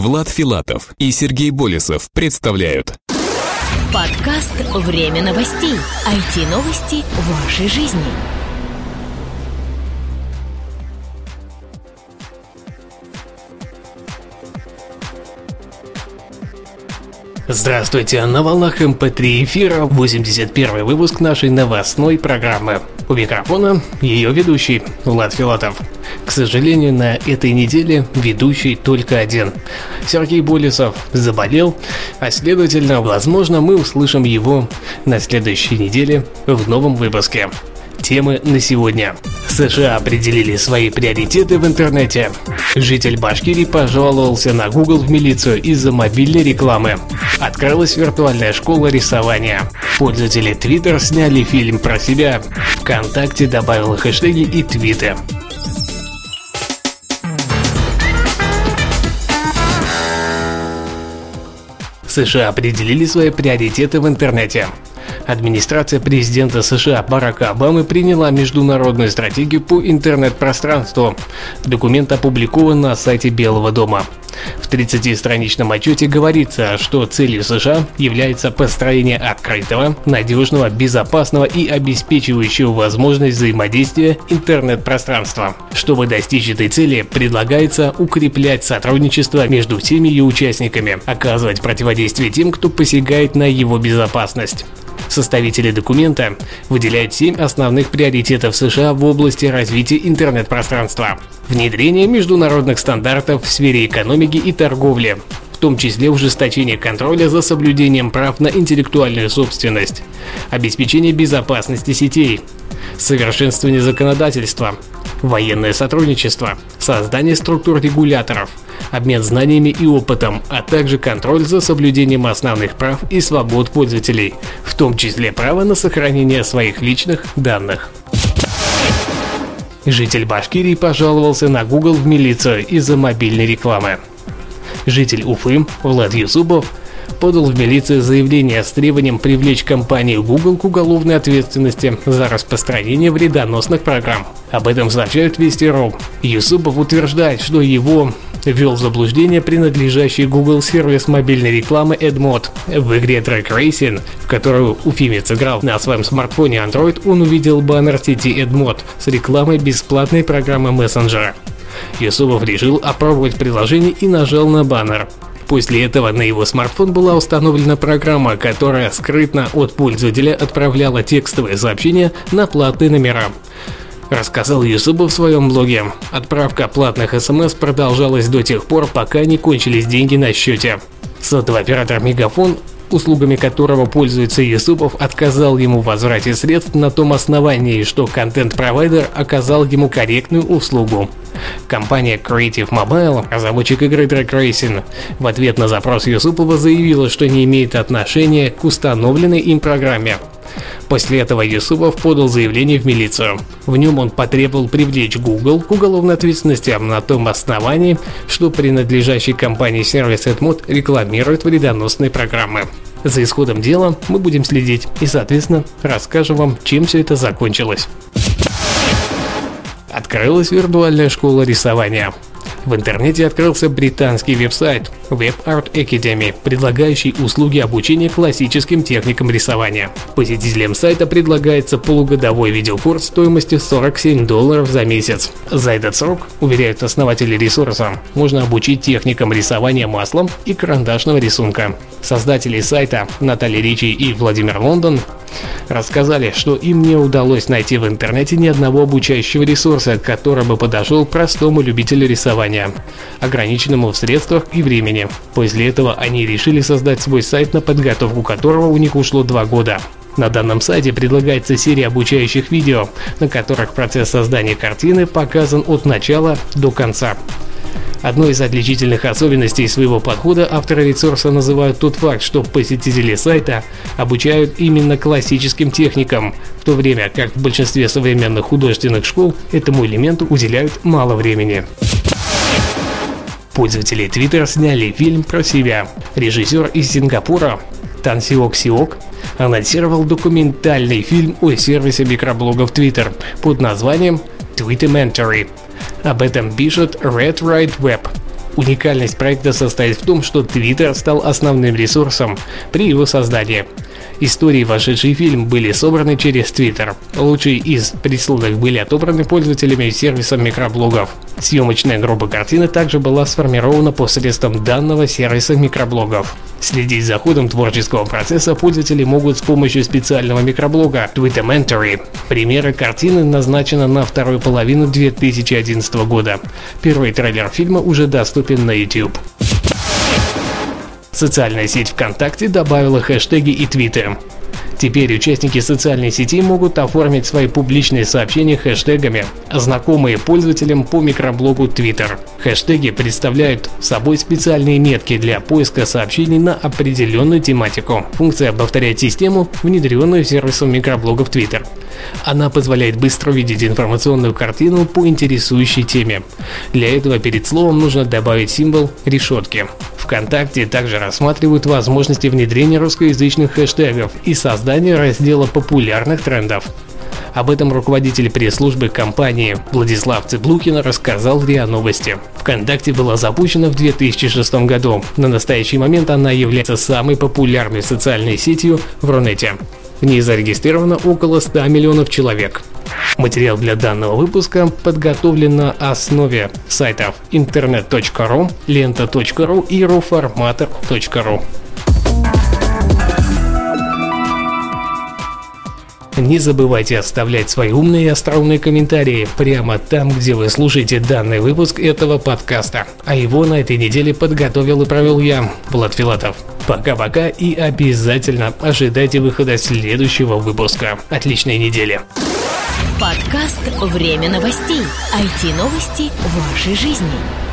Влад Филатов и Сергей Болесов представляют Подкаст «Время новостей». IT-новости вашей жизни. Здравствуйте, на волнах МП3 эфира 81 выпуск нашей новостной программы. У микрофона ее ведущий Влад Филатов. К сожалению, на этой неделе ведущий только один. Сергей Болесов заболел, а следовательно, возможно, мы услышим его на следующей неделе в новом выпуске. Темы на сегодня. США определили свои приоритеты в интернете. Житель Башкирии пожаловался на Google в милицию из-за мобильной рекламы. Открылась виртуальная школа рисования. Пользователи Twitter сняли фильм про себя. ВКонтакте добавил хэштеги и твиты. США определили свои приоритеты в интернете. Администрация президента США Барака Обамы приняла международную стратегию по интернет-пространству. Документ опубликован на сайте Белого дома. В 30-страничном отчете говорится, что целью США является построение открытого, надежного, безопасного и обеспечивающего возможность взаимодействия интернет-пространства. Чтобы достичь этой цели, предлагается укреплять сотрудничество между всеми ее участниками, оказывать противодействие тем, кто посягает на его безопасность. Составители документа выделяют семь основных приоритетов США в области развития интернет-пространства. Внедрение международных стандартов в сфере экономики и торговли, в том числе ужесточение контроля за соблюдением прав на интеллектуальную собственность, обеспечение безопасности сетей, совершенствование законодательства, военное сотрудничество, создание структур регуляторов – обмен знаниями и опытом, а также контроль за соблюдением основных прав и свобод пользователей, в том числе право на сохранение своих личных данных. Житель Башкирии пожаловался на Google в милицию из-за мобильной рекламы. Житель Уфы Влад Юсупов подал в милицию заявление с требованием привлечь компанию Google к уголовной ответственности за распространение вредоносных программ. Об этом сообщают Вести.ру. Юсупов утверждает, что его ввел в заблуждение принадлежащий Google сервис мобильной рекламы AdMod. В игре Track Racing, в которую уфимец играл на своем смартфоне Android, он увидел баннер сети AdMod с рекламой бесплатной программы мессенджера. Юсупов решил опробовать приложение и нажал на баннер. После этого на его смартфон была установлена программа, которая скрытно от пользователя отправляла текстовые сообщения на платные номера. Рассказал Юсупов в своем блоге. Отправка платных смс продолжалась до тех пор, пока не кончились деньги на счете. Сотовый оператор Мегафон услугами которого пользуется Юсупов, отказал ему в возврате средств на том основании, что контент-провайдер оказал ему корректную услугу. Компания Creative Mobile, разработчик игры Drag Racing, в ответ на запрос Юсупова заявила, что не имеет отношения к установленной им программе. После этого Юсупов подал заявление в милицию. В нем он потребовал привлечь Google к уголовной ответственности на том основании, что принадлежащий компании сервис AdMod рекламирует вредоносные программы. За исходом дела мы будем следить и, соответственно, расскажем вам, чем все это закончилось. Открылась виртуальная школа рисования. В интернете открылся британский веб-сайт Web Art Academy, предлагающий услуги обучения классическим техникам рисования. Посетителям сайта предлагается полугодовой видеокурс стоимостью 47 долларов за месяц. За этот срок, уверяют основатели ресурса, можно обучить техникам рисования маслом и карандашного рисунка. Создатели сайта Наталья Ричи и Владимир Лондон рассказали, что им не удалось найти в интернете ни одного обучающего ресурса, который бы подошел простому любителю рисования, ограниченному в средствах и времени. После этого они решили создать свой сайт, на подготовку которого у них ушло два года. На данном сайте предлагается серия обучающих видео, на которых процесс создания картины показан от начала до конца. Одной из отличительных особенностей своего подхода авторы ресурса называют тот факт, что посетители сайта обучают именно классическим техникам, в то время как в большинстве современных художественных школ этому элементу уделяют мало времени. Пользователи Twitter сняли фильм про себя. Режиссер из Сингапура Тан Сиок Сиок анонсировал документальный фильм о сервисе микроблогов Twitter под названием Twittermentary. Об этом пишет Red Right Web. Уникальность проекта состоит в том, что Twitter стал основным ресурсом при его создании. Истории, вошедшие в фильм, были собраны через Twitter. Лучшие из присланных были отобраны пользователями сервиса микроблогов. Съемочная группа картины также была сформирована посредством данного сервиса микроблогов. Следить за ходом творческого процесса пользователи могут с помощью специального микроблога Twittermentary. Примеры картины назначены на вторую половину 2011 года. Первый трейлер фильма уже доступен на YouTube. Социальная сеть ВКонтакте добавила хэштеги и твиты. Теперь участники социальной сети могут оформить свои публичные сообщения хэштегами, знакомые пользователям по микроблогу Twitter. Хэштеги представляют собой специальные метки для поиска сообщений на определенную тематику. Функция обовторяет систему, внедренную сервисом микроблогов Twitter. Она позволяет быстро увидеть информационную картину по интересующей теме. Для этого перед словом нужно добавить символ решетки. ВКонтакте также рассматривают возможности внедрения русскоязычных хэштегов и создания раздела популярных трендов. Об этом руководитель пресс-службы компании Владислав Цыблукин рассказал РИА Новости. ВКонтакте была запущена в 2006 году. На настоящий момент она является самой популярной социальной сетью в Рунете. В ней зарегистрировано около 100 миллионов человек. Материал для данного выпуска подготовлен на основе сайтов интернет.ру, лента.ру и руформатор.ру. Не забывайте оставлять свои умные и остроумные комментарии прямо там, где вы слушаете данный выпуск этого подкаста. А его на этой неделе подготовил и провел я, Влад Филатов. Пока-пока и обязательно ожидайте выхода следующего выпуска. Отличной недели! Подкаст «Время новостей». IT-новости вашей жизни.